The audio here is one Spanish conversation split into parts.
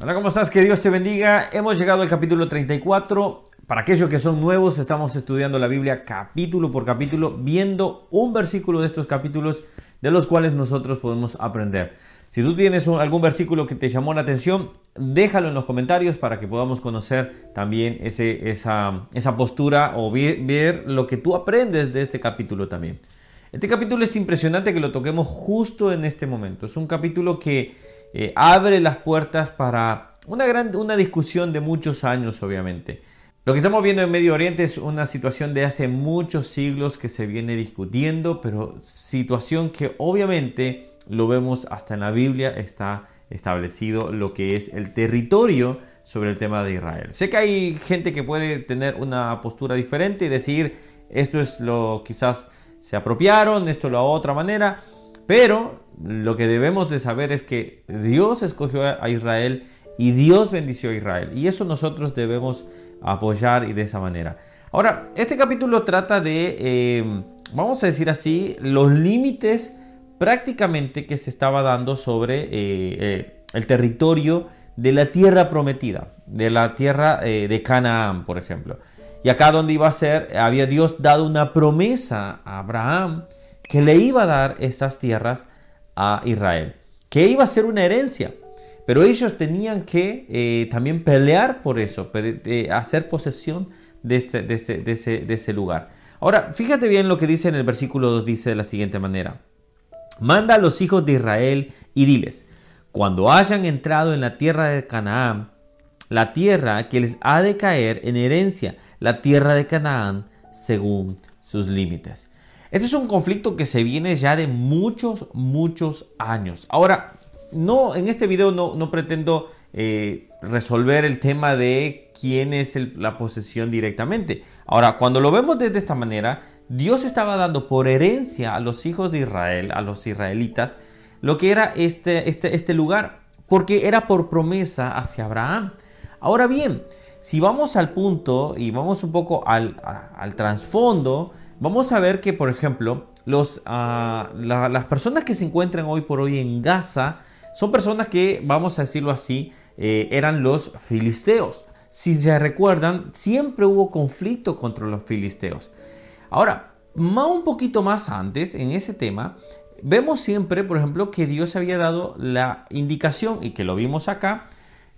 Hola, ¿cómo estás? Que Dios te bendiga. Hemos llegado al capítulo 34. Para aquellos que son nuevos, estamos estudiando la Biblia capítulo por capítulo, viendo un versículo de estos capítulos de los cuales nosotros podemos aprender. Si tú tienes algún versículo que te llamó la atención, déjalo en los comentarios para que podamos conocer también esa, postura o ver lo que tú aprendes de este capítulo también. Este capítulo es impresionante que lo toquemos justo en este momento. Es un capítulo que eh, abre las puertas para una, gran, una discusión de muchos años, obviamente. Lo que estamos viendo en Medio Oriente es una situación de hace muchos siglos que se viene discutiendo, pero situación que obviamente lo vemos hasta en la Biblia, está establecido lo que es el territorio sobre el tema de Israel. Sé que hay gente que puede tener una postura diferente y decir esto es lo quizás se apropiaron, esto lo otra manera, pero lo que debemos de saber es que Dios escogió a Israel y Dios bendició a Israel. Y eso nosotros debemos apoyar y de esa manera. Ahora, este capítulo trata de, eh, vamos a decir así, los límites prácticamente que se estaba dando sobre eh, eh, el territorio de la tierra prometida, de la tierra de Canaán, por ejemplo. Y acá donde iba a ser, había Dios dado una promesa a Abraham que le iba a dar esas tierras a Israel, que iba a ser una herencia. Pero ellos tenían que eh, también pelear por eso, hacer posesión de ese, de, ese, lugar. Ahora, fíjate bien lo que dice en el versículo 2, dice de la siguiente manera. Manda a los hijos de Israel y diles, cuando hayan entrado en la tierra de Canaán, la tierra que les ha de caer en herencia, la tierra de Canaán, según sus límites. Este es un conflicto que se viene ya de muchos, muchos años. Ahora, no, en este video no, pretendo eh, resolver el tema de quién es la posesión directamente. Ahora, cuando lo vemos de esta manera, Dios estaba dando por herencia a los hijos de Israel, a los israelitas, lo que era este, este, este lugar, porque era por promesa hacia Abraham. Ahora bien, si vamos al punto y vamos un poco al, al trasfondo, vamos a ver que, por ejemplo, los, ah, las personas que se encuentran hoy por hoy en Gaza son personas que, vamos a decirlo así, eh, eran los filisteos. Si se recuerdan, siempre hubo conflicto contra los filisteos. Ahora, más un poquito más antes, en ese tema, vemos siempre, por ejemplo, que Dios había dado la indicación, y que lo vimos acá,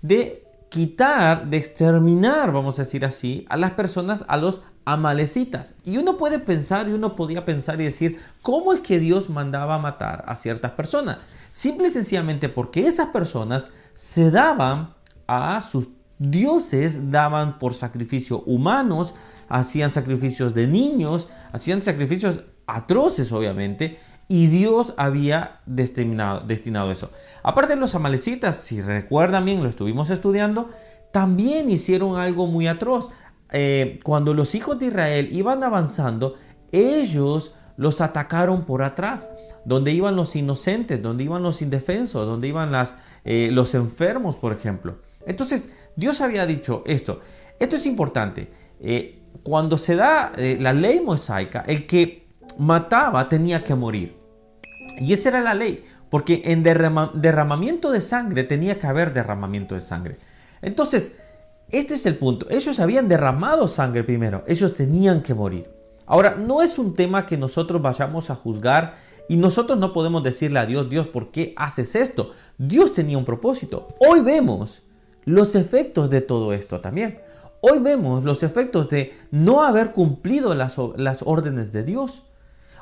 de quitar, de exterminar, vamos a decir así, a las personas, a los amalecitas. Y uno puede pensar y uno podía pensar y decir, ¿cómo es que Dios mandaba a matar a ciertas personas? Simple y sencillamente porque esas personas se daban a sus dioses, daban por sacrificio humanos, hacían sacrificios de niños, hacían sacrificios atroces obviamente, y Dios había destinado, eso. Aparte de los amalecitas, si recuerdan bien, lo estuvimos estudiando, también hicieron algo muy atroz. Eh, cuando los hijos de Israel iban avanzando, ellos los atacaron por atrás, donde iban los inocentes, donde iban los indefensos, donde iban eh, los enfermos, por ejemplo. Entonces, Dios había dicho esto. Esto es importante. Eh, cuando se da la ley mosaica, el que mataba tenía que morir. Y esa era la ley, porque en derramamiento de sangre tenía que haber derramamiento de sangre. Entonces, este es el punto. Ellos habían derramado sangre primero. Ellos tenían que morir. Ahora, no es un tema que nosotros vayamos a juzgar y nosotros no podemos decirle a Dios, Dios, ¿por qué haces esto? Dios tenía un propósito. Hoy vemos los efectos de todo esto también. Hoy vemos los efectos de no haber cumplido las, las órdenes de Dios.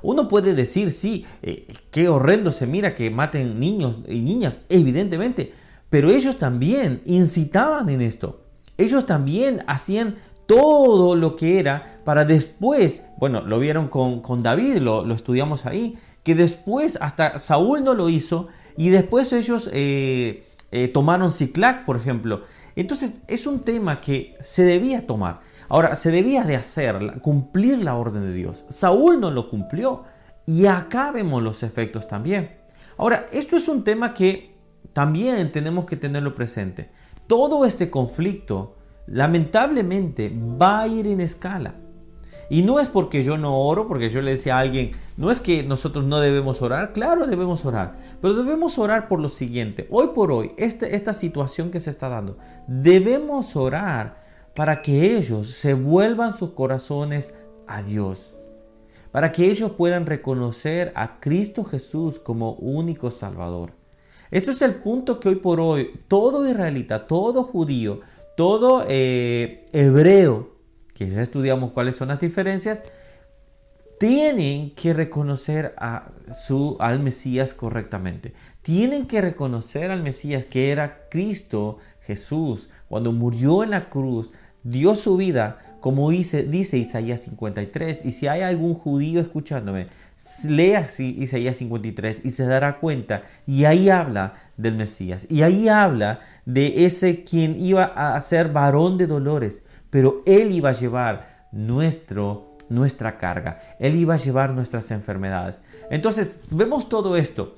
Uno puede decir, sí, eh, qué horrendo se mira que maten niños y niñas, evidentemente, pero ellos también incitaban en esto. Ellos también hacían todo lo que era para después, bueno, lo vieron con, David, lo, estudiamos ahí, que después hasta Saúl no lo hizo y después ellos eh, eh, tomaron Ciclac, por ejemplo. Entonces es un tema que se debía tomar. Ahora, se debía de hacer, cumplir la orden de Dios. Saúl no lo cumplió y acá vemos los efectos también. Ahora, esto es un tema que también tenemos que tenerlo presente. Todo este conflicto lamentablemente va a ir en escala. Y no es porque yo no oro, porque yo le decía a alguien, no es que nosotros no debemos orar, claro debemos orar, pero debemos orar por lo siguiente. Hoy por hoy, este, esta situación que se está dando, debemos orar para que ellos se vuelvan sus corazones a Dios, para que ellos puedan reconocer a Cristo Jesús como único Salvador. Esto es el punto que hoy por hoy todo israelita, todo judío, todo eh, hebreo, que ya estudiamos cuáles son las diferencias, tienen que reconocer a su, al Mesías correctamente. Tienen que reconocer al Mesías que era Cristo Jesús. Cuando murió en la cruz, dio su vida como dice, Isaías 53. Y si hay algún judío escuchándome, lea Isaías 53 y se dará cuenta. Y ahí habla del Mesías. Y ahí habla de ese quien iba a ser varón de dolores. Pero él iba a llevar nuestro, nuestra carga. Él iba a llevar nuestras enfermedades. Entonces, vemos todo esto.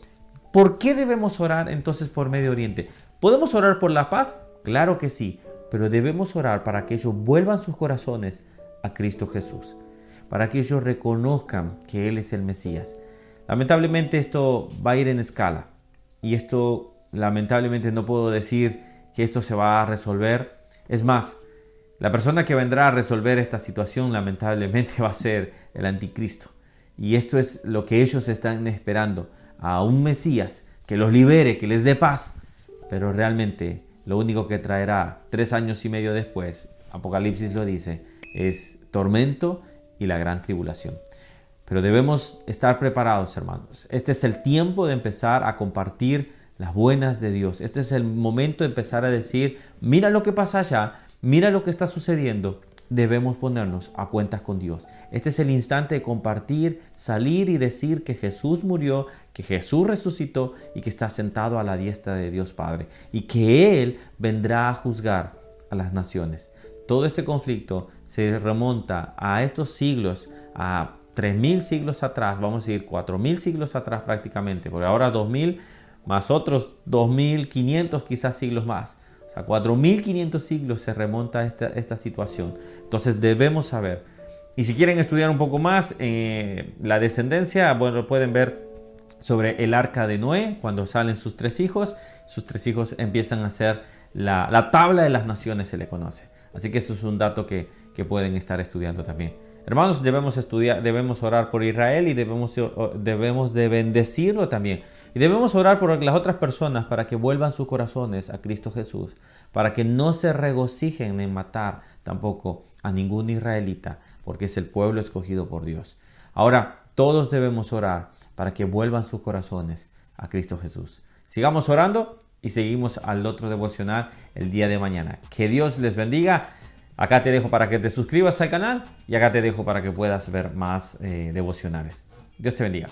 ¿Por qué debemos orar entonces por Medio Oriente? ¿Podemos orar por la paz? Claro que sí pero debemos orar para que ellos vuelvan sus corazones a Cristo Jesús, para que ellos reconozcan que Él es el Mesías. Lamentablemente esto va a ir en escala y esto lamentablemente no puedo decir que esto se va a resolver. Es más, la persona que vendrá a resolver esta situación lamentablemente va a ser el anticristo. Y esto es lo que ellos están esperando, a un Mesías que los libere, que les dé paz. Pero realmente lo único que traerá tres años y medio después, Apocalipsis lo dice, es tormento y la gran tribulación. Pero debemos estar preparados, hermanos. Este es el tiempo de empezar a compartir las buenas de Dios. Este es el momento de empezar a decir, mira lo que pasa allá, mira lo que está sucediendo debemos ponernos a cuentas con Dios. Este es el instante de compartir, salir y decir que Jesús murió, que Jesús resucitó y que está sentado a la diestra de Dios Padre y que Él vendrá a juzgar a las naciones. Todo este conflicto se remonta a estos siglos, a 3.000 siglos atrás, vamos a decir 4.000 siglos atrás prácticamente, porque ahora 2.000 más otros 2.500 quizás siglos más o sea, 4.500 siglos se remonta a esta, situación. Entonces debemos saber. Y si quieren estudiar un poco más eh, la descendencia, bueno, pueden ver sobre el arca de Noé, cuando salen sus tres hijos, sus tres hijos empiezan a ser la, la tabla de las naciones, se le conoce. Así que eso es un dato que, que pueden estar estudiando también. Hermanos, debemos estudiar, debemos orar por Israel y debemos, debemos de bendecirlo también. Y debemos orar por las otras personas para que vuelvan sus corazones a Cristo Jesús, para que no se regocijen en matar tampoco a ningún israelita, porque es el pueblo escogido por Dios. Ahora, todos debemos orar para que vuelvan sus corazones a Cristo Jesús. Sigamos orando y seguimos al otro devocional el día de mañana. Que Dios les bendiga. Acá te dejo para que te suscribas al canal y acá te dejo para que puedas ver más eh, devocionales. Dios te bendiga.